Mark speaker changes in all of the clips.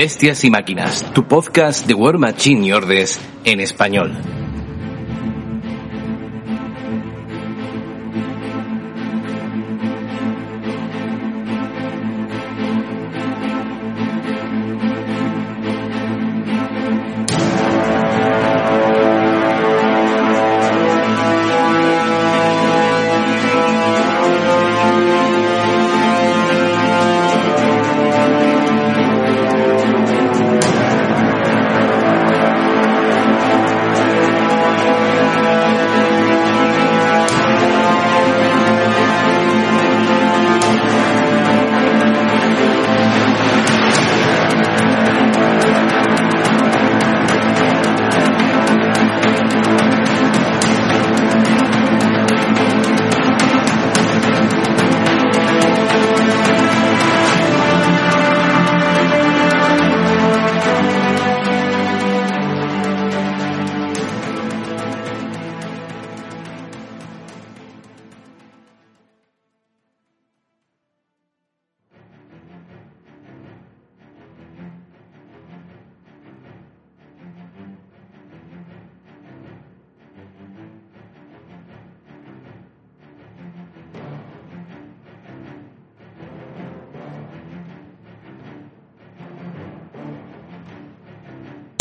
Speaker 1: Bestias y Máquinas, tu podcast de War Machine y Ordes en español.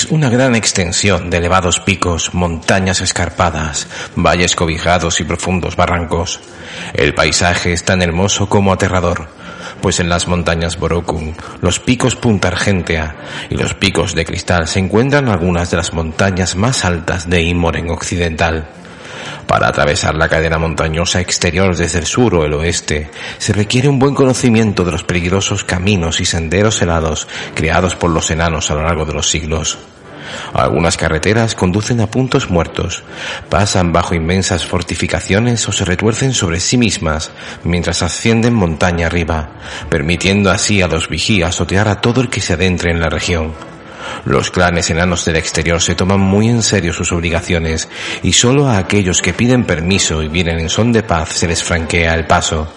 Speaker 1: Una gran extensión de elevados picos, montañas escarpadas, valles cobijados y profundos barrancos. El paisaje es tan hermoso como aterrador, pues en las montañas Borokun, los picos Punta Argentea y los picos de cristal se encuentran algunas de las montañas más altas de Imoren occidental. Para atravesar la cadena montañosa exterior desde el sur o el oeste, se requiere un buen conocimiento de los peligrosos caminos y senderos helados creados por los enanos a lo largo de los siglos. Algunas carreteras conducen a puntos muertos, pasan bajo inmensas fortificaciones o se retuercen sobre sí mismas mientras ascienden montaña arriba, permitiendo así a los vigías sotear a todo el que se adentre en la región. Los clanes enanos del exterior se toman muy en serio sus obligaciones y solo a aquellos que piden permiso y vienen en son de paz se les franquea el paso.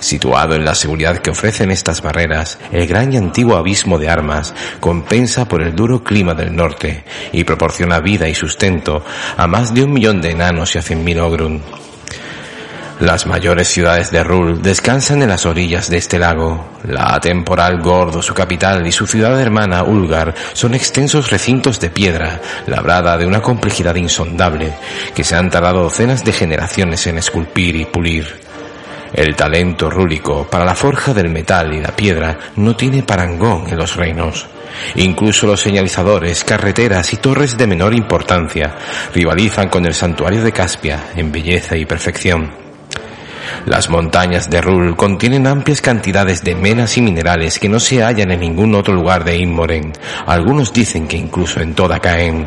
Speaker 1: Situado en la seguridad que ofrecen estas barreras, el gran y antiguo abismo de armas compensa por el duro clima del norte y proporciona vida y sustento a más de un millón de enanos y a cien mil ogrun. Las mayores ciudades de Rul descansan en las orillas de este lago. La temporal Gordo, su capital, y su ciudad hermana Ulgar son extensos recintos de piedra, labrada de una complejidad insondable, que se han tardado docenas de generaciones en esculpir y pulir. El talento rúlico para la forja del metal y la piedra no tiene parangón en los reinos. Incluso los señalizadores, carreteras y torres de menor importancia rivalizan con el santuario de Caspia en belleza y perfección. Las montañas de Rul contienen amplias cantidades de menas y minerales que no se hallan en ningún otro lugar de Inmoren. Algunos dicen que incluso en toda Caen.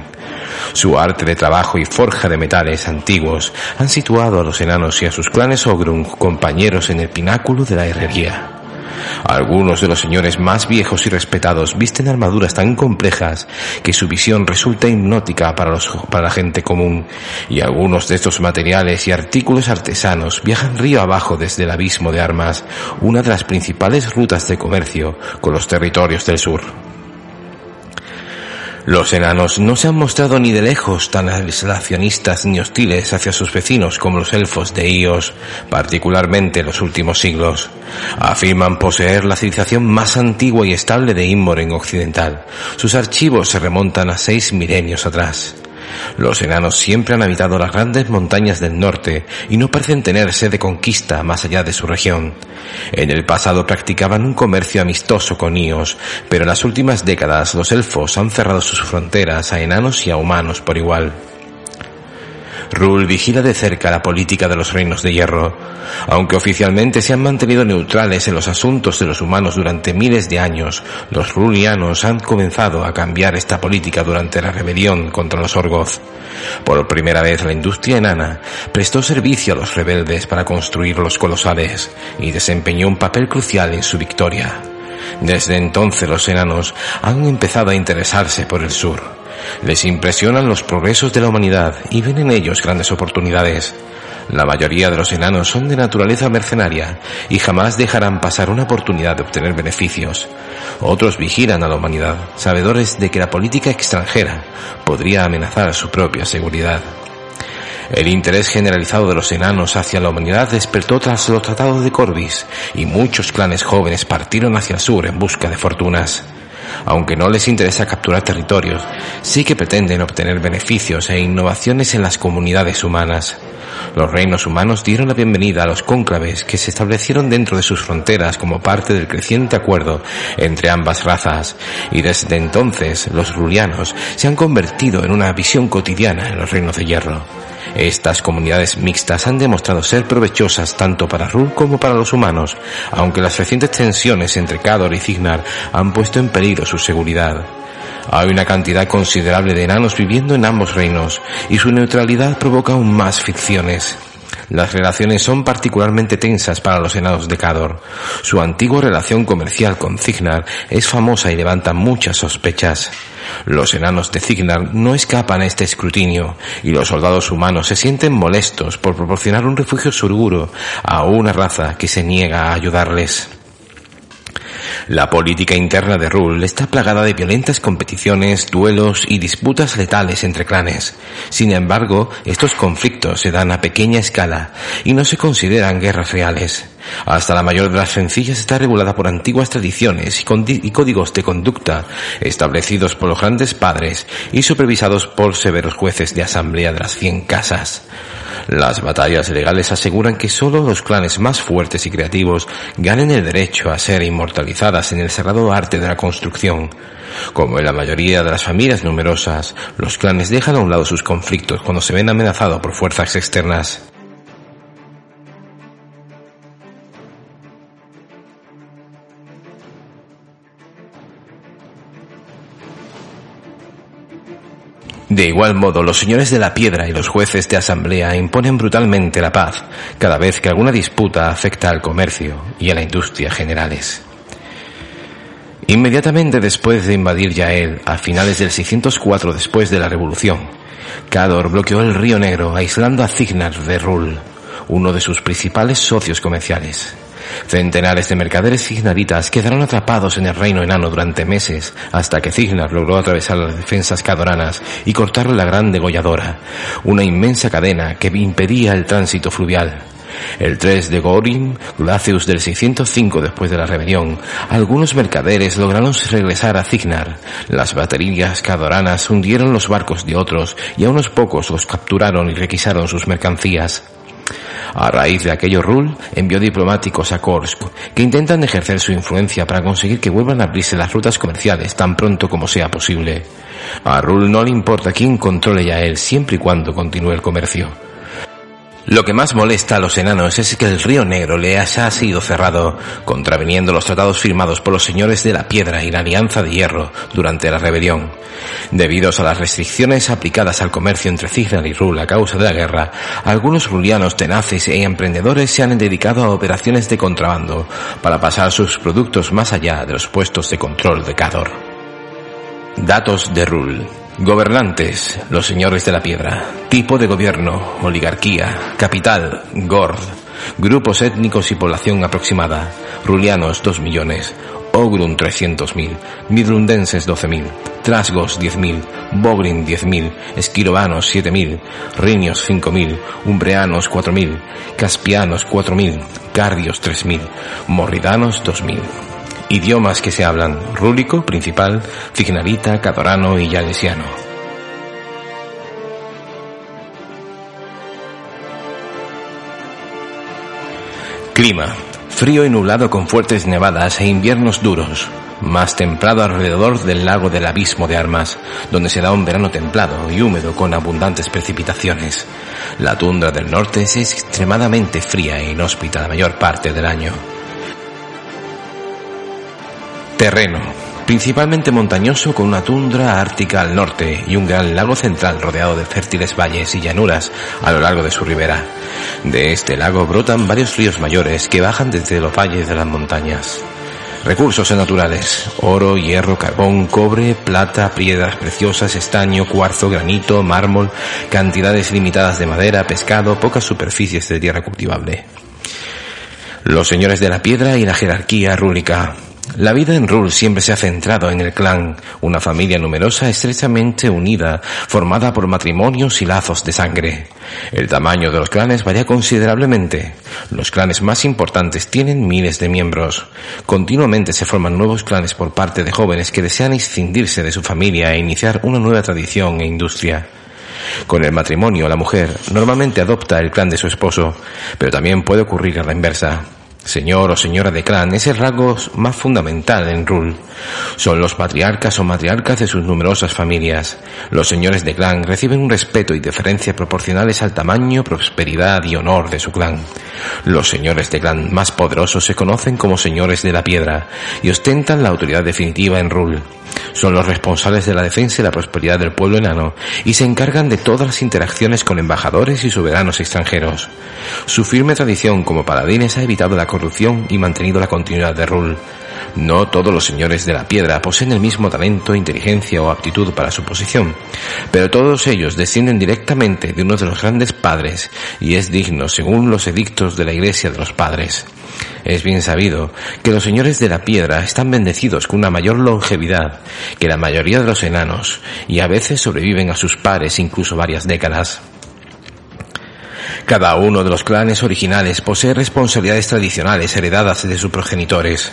Speaker 1: Su arte de trabajo y forja de metales antiguos han situado a los enanos y a sus clanes Ogrun compañeros en el pináculo de la herrería. Algunos de los señores más viejos y respetados visten armaduras tan complejas que su visión resulta hipnótica para, para la gente común, y algunos de estos materiales y artículos artesanos viajan río abajo desde el abismo de armas, una de las principales rutas de comercio con los territorios del sur. Los enanos no se han mostrado ni de lejos tan aislacionistas ni hostiles hacia sus vecinos como los elfos de Ios, particularmente en los últimos siglos. Afirman poseer la civilización más antigua y estable de Inmoren occidental. Sus archivos se remontan a seis milenios atrás. Los enanos siempre han habitado las grandes montañas del norte y no parecen tener sed de conquista más allá de su región. En el pasado practicaban un comercio amistoso con Ios, pero en las últimas décadas los elfos han cerrado sus fronteras a enanos y a humanos por igual. Rul vigila de cerca la política de los reinos de hierro. Aunque oficialmente se han mantenido neutrales en los asuntos de los humanos durante miles de años, los rulianos han comenzado a cambiar esta política durante la rebelión contra los Orgoth. Por primera vez la industria enana prestó servicio a los rebeldes para construir los colosales y desempeñó un papel crucial en su victoria. Desde entonces los enanos han empezado a interesarse por el sur. Les impresionan los progresos de la humanidad y ven en ellos grandes oportunidades. La mayoría de los enanos son de naturaleza mercenaria y jamás dejarán pasar una oportunidad de obtener beneficios. Otros vigilan a la humanidad, sabedores de que la política extranjera podría amenazar su propia seguridad. El interés generalizado de los enanos hacia la humanidad despertó tras los tratados de Corbis y muchos clanes jóvenes partieron hacia el sur en busca de fortunas. Aunque no les interesa capturar territorios, sí que pretenden obtener beneficios e innovaciones en las comunidades humanas. Los reinos humanos dieron la bienvenida a los cónclaves que se establecieron dentro de sus fronteras como parte del creciente acuerdo entre ambas razas, y desde entonces los rulianos se han convertido en una visión cotidiana en los reinos de hierro. Estas comunidades mixtas han demostrado ser provechosas tanto para Rul como para los humanos, aunque las recientes tensiones entre Cador y Cignar han puesto en peligro su seguridad. Hay una cantidad considerable de enanos viviendo en ambos reinos, y su neutralidad provoca aún más ficciones. Las relaciones son particularmente tensas para los enanos de Cador. Su antigua relación comercial con Cignar es famosa y levanta muchas sospechas. Los enanos de Cignar no escapan a este escrutinio y los soldados humanos se sienten molestos por proporcionar un refugio seguro a una raza que se niega a ayudarles. La política interna de Rule está plagada de violentas competiciones, duelos y disputas letales entre clanes. Sin embargo, estos conflictos se dan a pequeña escala y no se consideran guerras reales. Hasta la mayor de las sencillas está regulada por antiguas tradiciones y, códigos de conducta establecidos por los grandes padres y supervisados por severos jueces de asamblea de las cien casas. Las batallas legales aseguran que solo los clanes más fuertes y creativos ganen el derecho a ser inmortalizadas en el sagrado arte de la construcción. Como en la mayoría de las familias numerosas, los clanes dejan a un lado sus conflictos cuando se ven amenazados por fuerzas externas. De igual modo, los señores de la piedra y los jueces de asamblea imponen brutalmente la paz cada vez que alguna disputa afecta al comercio y a la industria generales. Inmediatamente después de invadir Yael, a finales del 604 después de la Revolución, Cador bloqueó el río Negro aislando a Cignar de Rul, uno de sus principales socios comerciales. Centenares de mercaderes cignaritas quedaron atrapados en el reino enano durante meses, hasta que Cignar logró atravesar las defensas cadoranas y cortar la gran degolladora, una inmensa cadena que impedía el tránsito fluvial. El 3 de Gorim, Glacius del 605 después de la rebelión, algunos mercaderes lograron regresar a Cignar. Las baterías cadoranas hundieron los barcos de otros y a unos pocos los capturaron y requisaron sus mercancías. A raíz de aquello, Rul envió diplomáticos a Korsk que intentan ejercer su influencia para conseguir que vuelvan a abrirse las rutas comerciales tan pronto como sea posible. A Rul no le importa quién controle ya él siempre y cuando continúe el comercio. Lo que más molesta a los enanos es que el río Negro le haya sido cerrado, contraviniendo los tratados firmados por los señores de la piedra y la alianza de hierro durante la rebelión. Debido a las restricciones aplicadas al comercio entre Cignar y Rul a causa de la guerra, algunos rulianos tenaces e emprendedores se han dedicado a operaciones de contrabando para pasar sus productos más allá de los puestos de control de Cador. Datos de Rul. Gobernantes, los señores de la piedra. Tipo de gobierno, oligarquía. Capital, Gord. Grupos étnicos y población aproximada. Rulianos, 2 millones. Ogrun 300.000, Midrundenses 12.000, Trasgos 10.000, Bogrin 10.000, Esquirovanos 7.000, Rinios 5.000, Umbreanos 4.000, Caspianos 4.000, Cardios 3.000, Morridanos 2.000. Idiomas que se hablan rúlico, principal, cignarita, cadorano y yalesiano. Clima. Frío y nublado con fuertes nevadas e inviernos duros. Más templado alrededor del lago del abismo de armas, donde se da un verano templado y húmedo con abundantes precipitaciones. La tundra del norte es extremadamente fría e inhóspita la mayor parte del año. Terreno. Principalmente montañoso con una tundra ártica al norte y un gran lago central rodeado de fértiles valles y llanuras a lo largo de su ribera. De este lago brotan varios ríos mayores que bajan desde los valles de las montañas. Recursos naturales. Oro, hierro, carbón, cobre, plata, piedras preciosas, estaño, cuarzo, granito, mármol, cantidades limitadas de madera, pescado, pocas superficies de tierra cultivable. Los señores de la piedra y la jerarquía rúlica. La vida en Rul siempre se ha centrado en el clan, una familia numerosa estrechamente unida, formada por matrimonios y lazos de sangre. El tamaño de los clanes varía considerablemente. Los clanes más importantes tienen miles de miembros. Continuamente se forman nuevos clanes por parte de jóvenes que desean escindirse de su familia e iniciar una nueva tradición e industria. Con el matrimonio, la mujer normalmente adopta el clan de su esposo, pero también puede ocurrir a la inversa. Señor o señora de clan es el rango más fundamental en Rul. Son los patriarcas o matriarcas de sus numerosas familias. Los señores de clan reciben un respeto y deferencia proporcionales al tamaño, prosperidad y honor de su clan. Los señores de clan más poderosos se conocen como señores de la piedra y ostentan la autoridad definitiva en Rul. Son los responsables de la defensa y la prosperidad del pueblo enano y se encargan de todas las interacciones con embajadores y soberanos extranjeros. Su firme tradición como paladines ha evitado la corrupción y mantenido la continuidad de Rul. No todos los señores de la piedra poseen el mismo talento, inteligencia o aptitud para su posición, pero todos ellos descienden directamente de uno de los grandes padres y es digno según los edictos de la Iglesia de los Padres. Es bien sabido que los señores de la piedra están bendecidos con una mayor longevidad que la mayoría de los enanos y a veces sobreviven a sus pares incluso varias décadas. Cada uno de los clanes originales posee responsabilidades tradicionales heredadas de sus progenitores.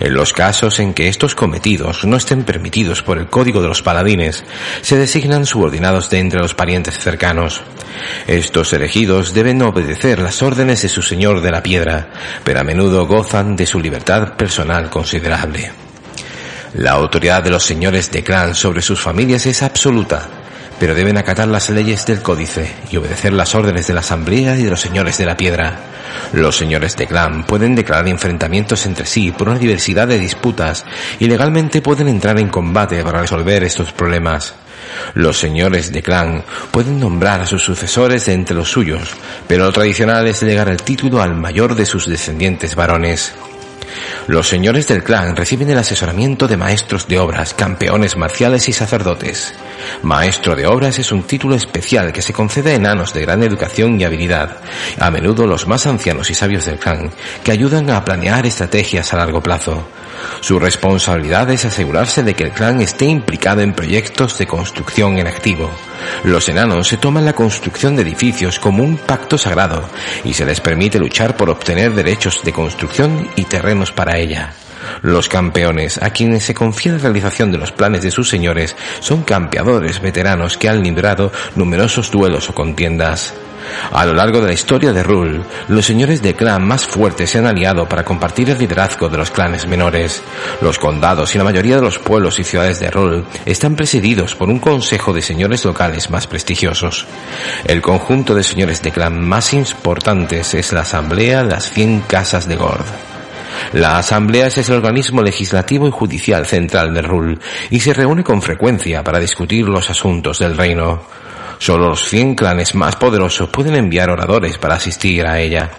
Speaker 1: En los casos en que estos cometidos no estén permitidos por el código de los paladines, se designan subordinados de entre los parientes cercanos. Estos elegidos deben obedecer las órdenes de su señor de la piedra, pero a menudo gozan de su libertad personal considerable. La autoridad de los señores de clan sobre sus familias es absoluta, pero deben acatar las leyes del códice y obedecer las órdenes de la asamblea y de los señores de la piedra. Los señores de clan pueden declarar enfrentamientos entre sí por una diversidad de disputas y legalmente pueden entrar en combate para resolver estos problemas. Los señores de clan pueden nombrar a sus sucesores entre los suyos, pero lo tradicional es delegar el título al mayor de sus descendientes varones. Los señores del clan reciben el asesoramiento de maestros de obras, campeones marciales y sacerdotes. Maestro de obras es un título especial que se concede a enanos de gran educación y habilidad, a menudo los más ancianos y sabios del clan, que ayudan a planear estrategias a largo plazo. Su responsabilidad es asegurarse de que el clan esté implicado en proyectos de construcción en activo. Los enanos se toman la construcción de edificios como un pacto sagrado y se les permite luchar por obtener derechos de construcción y terrenos para ella. Los campeones, a quienes se confía la realización de los planes de sus señores, son campeadores veteranos que han librado numerosos duelos o contiendas. A lo largo de la historia de Rul, los señores de clan más fuertes se han aliado para compartir el liderazgo de los clanes menores. Los condados y la mayoría de los pueblos y ciudades de Rul están presididos por un consejo de señores locales más prestigiosos. El conjunto de señores de clan más importantes es la Asamblea de las Cien Casas de Gord. La Asamblea es el organismo legislativo y judicial central de Rul y se reúne con frecuencia para discutir los asuntos del reino. Solo los 100 clanes más poderosos pueden enviar oradores para asistir a ella.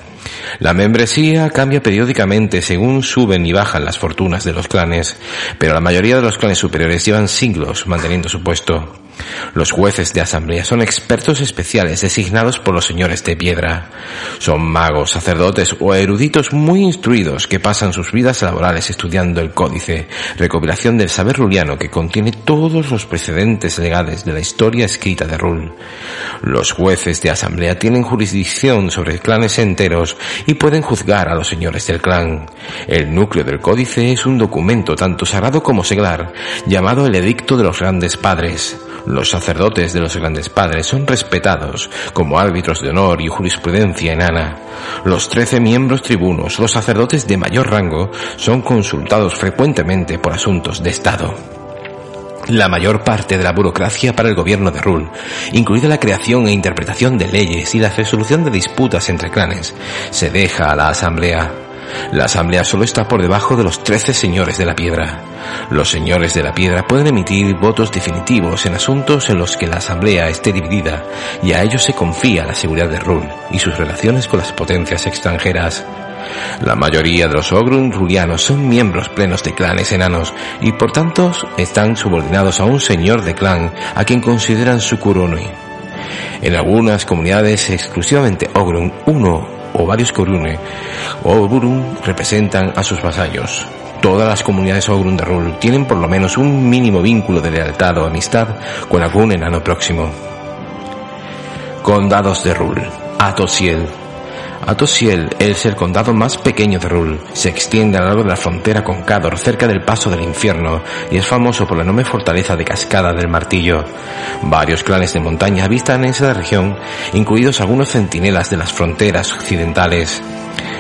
Speaker 1: La membresía cambia periódicamente según suben y bajan las fortunas de los clanes, pero la mayoría de los clanes superiores llevan siglos manteniendo su puesto. Los jueces de asamblea son expertos especiales designados por los señores de piedra. Son magos, sacerdotes o eruditos muy instruidos que pasan sus vidas laborales estudiando el códice, recopilación del saber ruliano que contiene todos los precedentes legales de la historia escrita de Rul. Los jueces de asamblea tienen jurisdicción sobre clanes enteros y pueden juzgar a los señores del clan. El núcleo del códice es un documento tanto sagrado como seglar, llamado el Edicto de los Grandes Padres. Los sacerdotes de los grandes padres son respetados como árbitros de honor y jurisprudencia enana. Los trece miembros tribunos, los sacerdotes de mayor rango, son consultados frecuentemente por asuntos de Estado. La mayor parte de la burocracia para el gobierno de Rul, incluida la creación e interpretación de leyes y la resolución de disputas entre clanes, se deja a la Asamblea. La asamblea solo está por debajo de los trece señores de la piedra. Los señores de la piedra pueden emitir votos definitivos en asuntos en los que la asamblea esté dividida y a ellos se confía la seguridad de Rul y sus relaciones con las potencias extranjeras. La mayoría de los Ogrun rulianos son miembros plenos de clanes enanos y por tanto están subordinados a un señor de clan a quien consideran su kurunui. En algunas comunidades exclusivamente Ogrun, uno o varios Kurune o Burun representan a sus vasallos. Todas las comunidades Ogrun de Rul tienen por lo menos un mínimo vínculo de lealtad o amistad con algún enano próximo. Condados de Rul. Atosiel. Atosiel es el condado más pequeño de Rul. Se extiende a lo largo de la frontera con Cador, cerca del paso del infierno, y es famoso por la enorme fortaleza de Cascada del Martillo. Varios clanes de montaña habitan en esa región, incluidos algunos centinelas de las fronteras occidentales.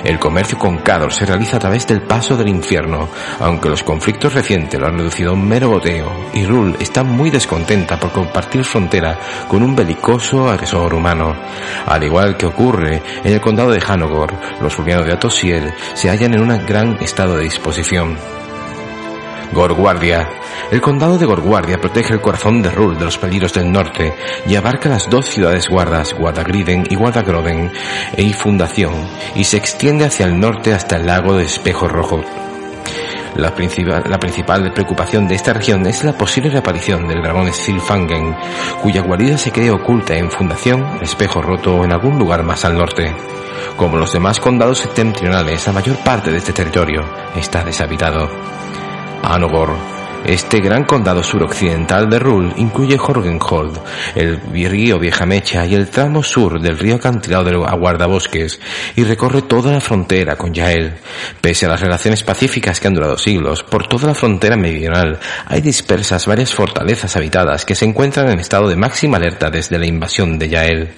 Speaker 1: El comercio con Cador se realiza a través del paso del infierno, aunque los conflictos recientes lo han reducido a un mero goteo, y Rul está muy descontenta por compartir frontera con un belicoso agresor humano. Al igual que ocurre en el condado de Hanogor, los rubianos de Atosiel se hallan en un gran estado de disposición. Gorguardia. El condado de Gorguardia protege el corazón de Rul de los peligros del norte y abarca las dos ciudades guardas, Guadagriden y Guadagroden, e Fundación, y se extiende hacia el norte hasta el lago de Espejo Rojo. La principal, la principal preocupación de esta región es la posible reaparición del dragón Silfangen, cuya guarida se cree oculta en Fundación, Espejo Roto o en algún lugar más al norte. Como los demás condados septentrionales, la mayor parte de este territorio está deshabitado. Anogor. Este gran condado suroccidental de Rul incluye Jorgenhold, el río Vieja Mecha y el tramo sur del río acantilado de Aguardabosques y recorre toda la frontera con Yael. Pese a las relaciones pacíficas que han durado siglos, por toda la frontera meridional hay dispersas varias fortalezas habitadas que se encuentran en estado de máxima alerta desde la invasión de Yael.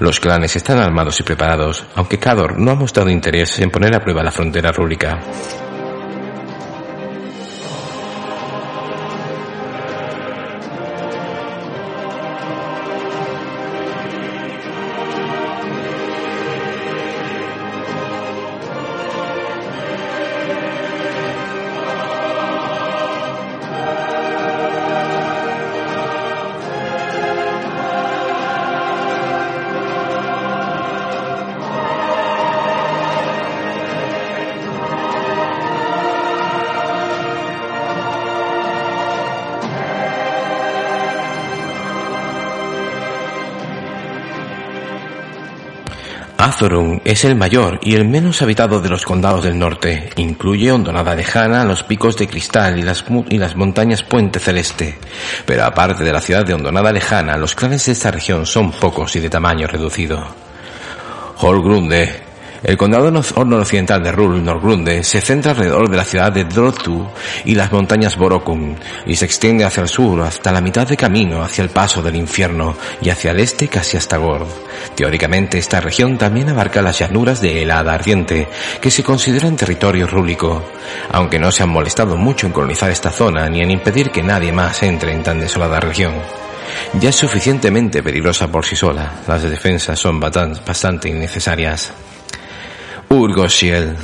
Speaker 1: Los clanes están armados y preparados, aunque Cador no ha mostrado interés en poner a prueba la frontera rúlica. Azorun es el mayor y el menos habitado de los condados del norte. Incluye Hondonada Lejana, los picos de cristal y las, y las montañas Puente Celeste. Pero aparte de la ciudad de Hondonada Lejana, los clanes de esta región son pocos y de tamaño reducido. Holgrunde el condado noroccidental de Rul, Norgrunde, se centra alrededor de la ciudad de Drotu y las montañas Borokun, y se extiende hacia el sur hasta la mitad de camino hacia el paso del infierno y hacia el este casi hasta Gord. Teóricamente esta región también abarca las llanuras de Helada Ardiente, que se consideran territorio rúlico, aunque no se han molestado mucho en colonizar esta zona ni en impedir que nadie más entre en tan desolada región ya es suficientemente peligrosa por sí sola. Las defensas son bastante innecesarias. Urgosiel.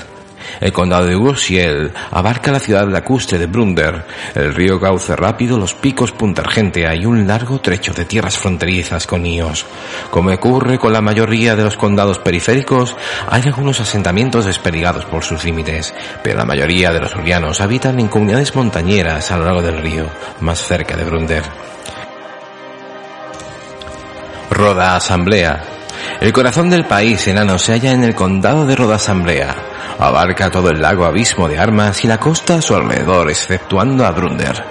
Speaker 1: El condado de Urgosiel abarca la ciudad lacustre de Brunder, el río cauce rápido, los picos Punta Argentea y un largo trecho de tierras fronterizas con Ios. Como ocurre con la mayoría de los condados periféricos, hay algunos asentamientos desperdigados por sus límites, pero la mayoría de los urianos habitan en comunidades montañeras a lo largo del río, más cerca de Brunder. Roda Asamblea el corazón del país enano se halla en el condado de Rodasamblea. Abarca todo el lago abismo de armas y la costa a su alrededor, exceptuando a Brunder.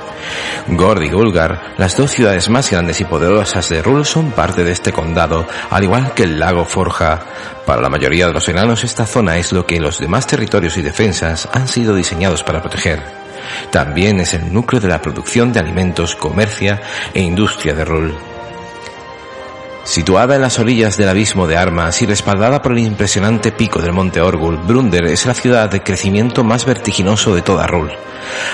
Speaker 1: Gord y Gulgar, las dos ciudades más grandes y poderosas de Rul, son parte de este condado, al igual que el lago Forja. Para la mayoría de los enanos esta zona es lo que los demás territorios y defensas han sido diseñados para proteger. También es el núcleo de la producción de alimentos, comercia e industria de Rul. Situada en las orillas del abismo de armas y respaldada por el impresionante pico del monte Orgul, Brunder es la ciudad de crecimiento más vertiginoso de toda Rul.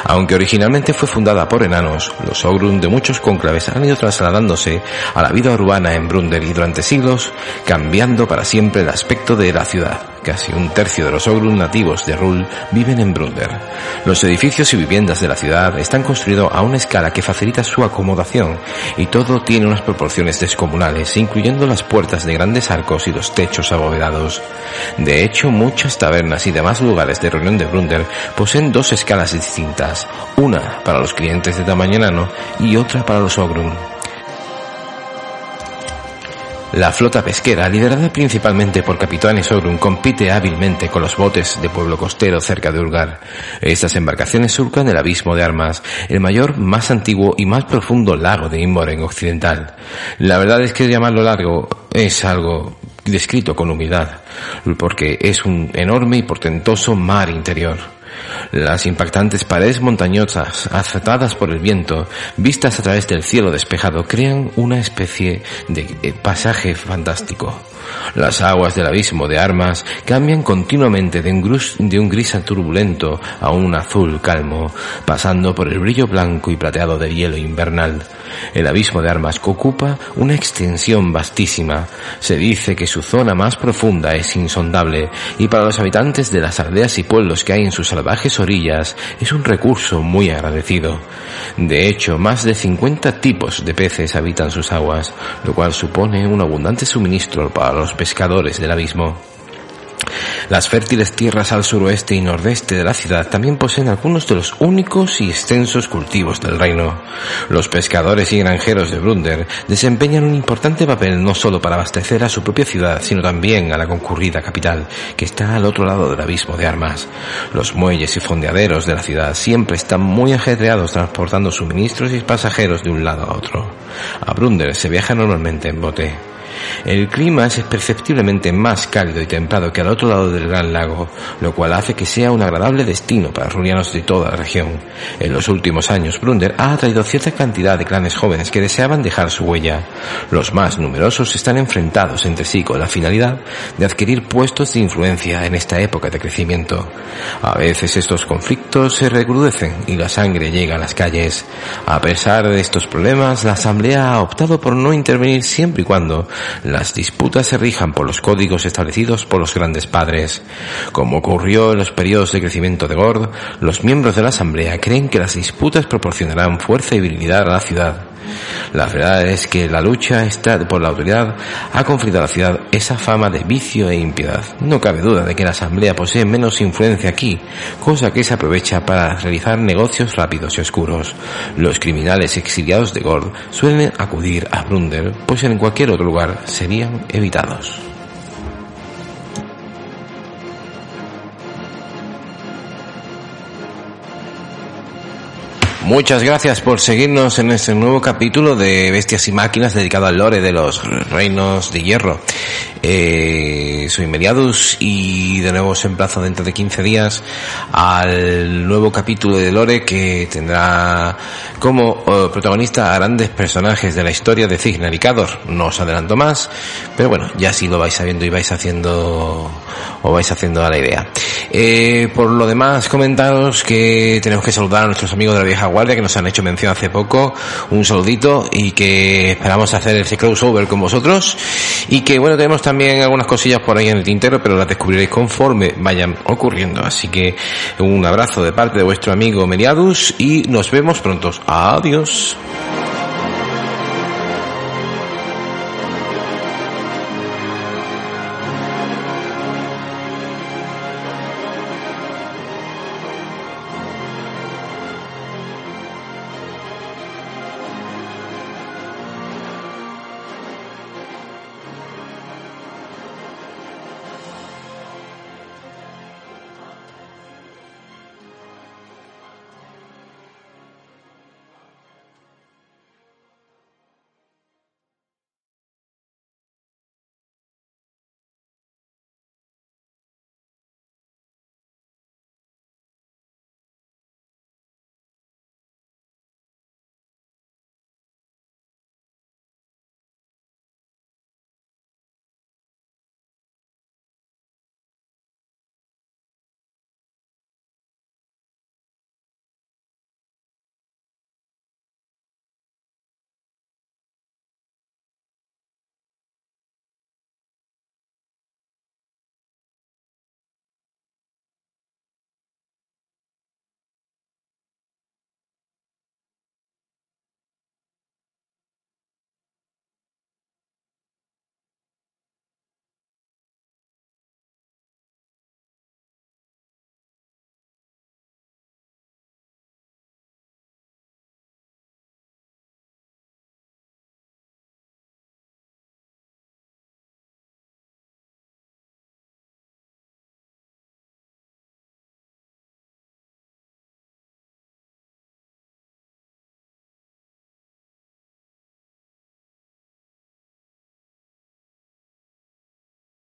Speaker 1: Aunque originalmente fue fundada por enanos, los Ogrun de muchos cónclaves han ido trasladándose a la vida urbana en Brunder y durante siglos cambiando para siempre el aspecto de la ciudad. Casi un tercio de los Ogrun nativos de Rul viven en Brunder. Los edificios y viviendas de la ciudad están construidos a una escala que facilita su acomodación y todo tiene unas proporciones descomunales incluyendo las puertas de grandes arcos y los techos abovedados. De hecho, muchas tabernas y demás lugares de reunión de Brunder poseen dos escalas distintas, una para los clientes de tamaño enano y otra para los Ogrun. La flota pesquera, liderada principalmente por capitanes Ogrun, compite hábilmente con los botes de pueblo costero cerca de Urgar. Estas embarcaciones surcan el abismo de armas, el mayor, más antiguo y más profundo lago de Inmoren occidental. La verdad es que llamarlo largo es algo descrito con humildad, porque es un enorme y portentoso mar interior. Las impactantes paredes montañosas, azatadas por el viento, vistas a través del cielo despejado, crean una especie de eh, pasaje fantástico. Las aguas del abismo de armas cambian continuamente de un, gris, de un gris turbulento a un azul calmo, pasando por el brillo blanco y plateado del hielo invernal. El abismo de armas ocupa una extensión vastísima. Se dice que su zona más profunda es insondable y para los habitantes de las aldeas y pueblos que hay en sus salvajes orillas es un recurso muy agradecido. De hecho, más de 50 tipos de peces habitan sus aguas, lo cual supone un abundante suministro para los pescadores del abismo. Las fértiles tierras al suroeste y nordeste de la ciudad también poseen algunos de los únicos y extensos cultivos del reino. Los pescadores y granjeros de Brunder desempeñan un importante papel no solo para abastecer a su propia ciudad, sino también a la concurrida capital, que está al otro lado del abismo de armas. Los muelles y fondeaderos de la ciudad siempre están muy ajetreados transportando suministros y pasajeros de un lado a otro. A Brunder se viaja normalmente en bote. El clima es perceptiblemente más cálido y templado que al otro lado del Gran Lago, lo cual hace que sea un agradable destino para runianos de toda la región. En los últimos años, Brunder ha atraído cierta cantidad de clanes jóvenes que deseaban dejar su huella. Los más numerosos están enfrentados entre sí con la finalidad de adquirir puestos de influencia en esta época de crecimiento. A veces estos conflictos se recrudecen y la sangre llega a las calles. A pesar de estos problemas, la Asamblea ha optado por no intervenir siempre y cuando las disputas se rijan por los códigos establecidos por los grandes padres. Como ocurrió en los periodos de crecimiento de Gord, los miembros de la Asamblea creen que las disputas proporcionarán fuerza y virilidad a la ciudad. La verdad es que la lucha por la autoridad ha conferido a la ciudad esa fama de vicio e impiedad. No cabe duda de que la Asamblea posee menos influencia aquí, cosa que se aprovecha para realizar negocios rápidos y oscuros. Los criminales exiliados de Gord suelen acudir a Brunder, pues en cualquier otro lugar serían evitados. Muchas gracias por seguirnos en este nuevo capítulo de Bestias y Máquinas dedicado al lore de los reinos de hierro. Eh, soy Meriadus y de nuevo os emplazo dentro de 15 días al nuevo capítulo de lore que tendrá como eh, protagonista a grandes personajes de la historia de Cignar y Cador. No os adelanto más, pero bueno, ya sí lo vais sabiendo y vais haciendo o vais haciendo a la idea. Eh, por lo demás, comentaros que tenemos que saludar a nuestros amigos de la vieja guardia que nos han hecho mención hace poco. Un saludito y que esperamos hacer ese crossover con vosotros. Y que bueno, tenemos también algunas cosillas por ahí en el tintero, pero las descubriréis conforme vayan ocurriendo. Así que un abrazo de parte de vuestro amigo Meriadus y nos vemos pronto. Adiós.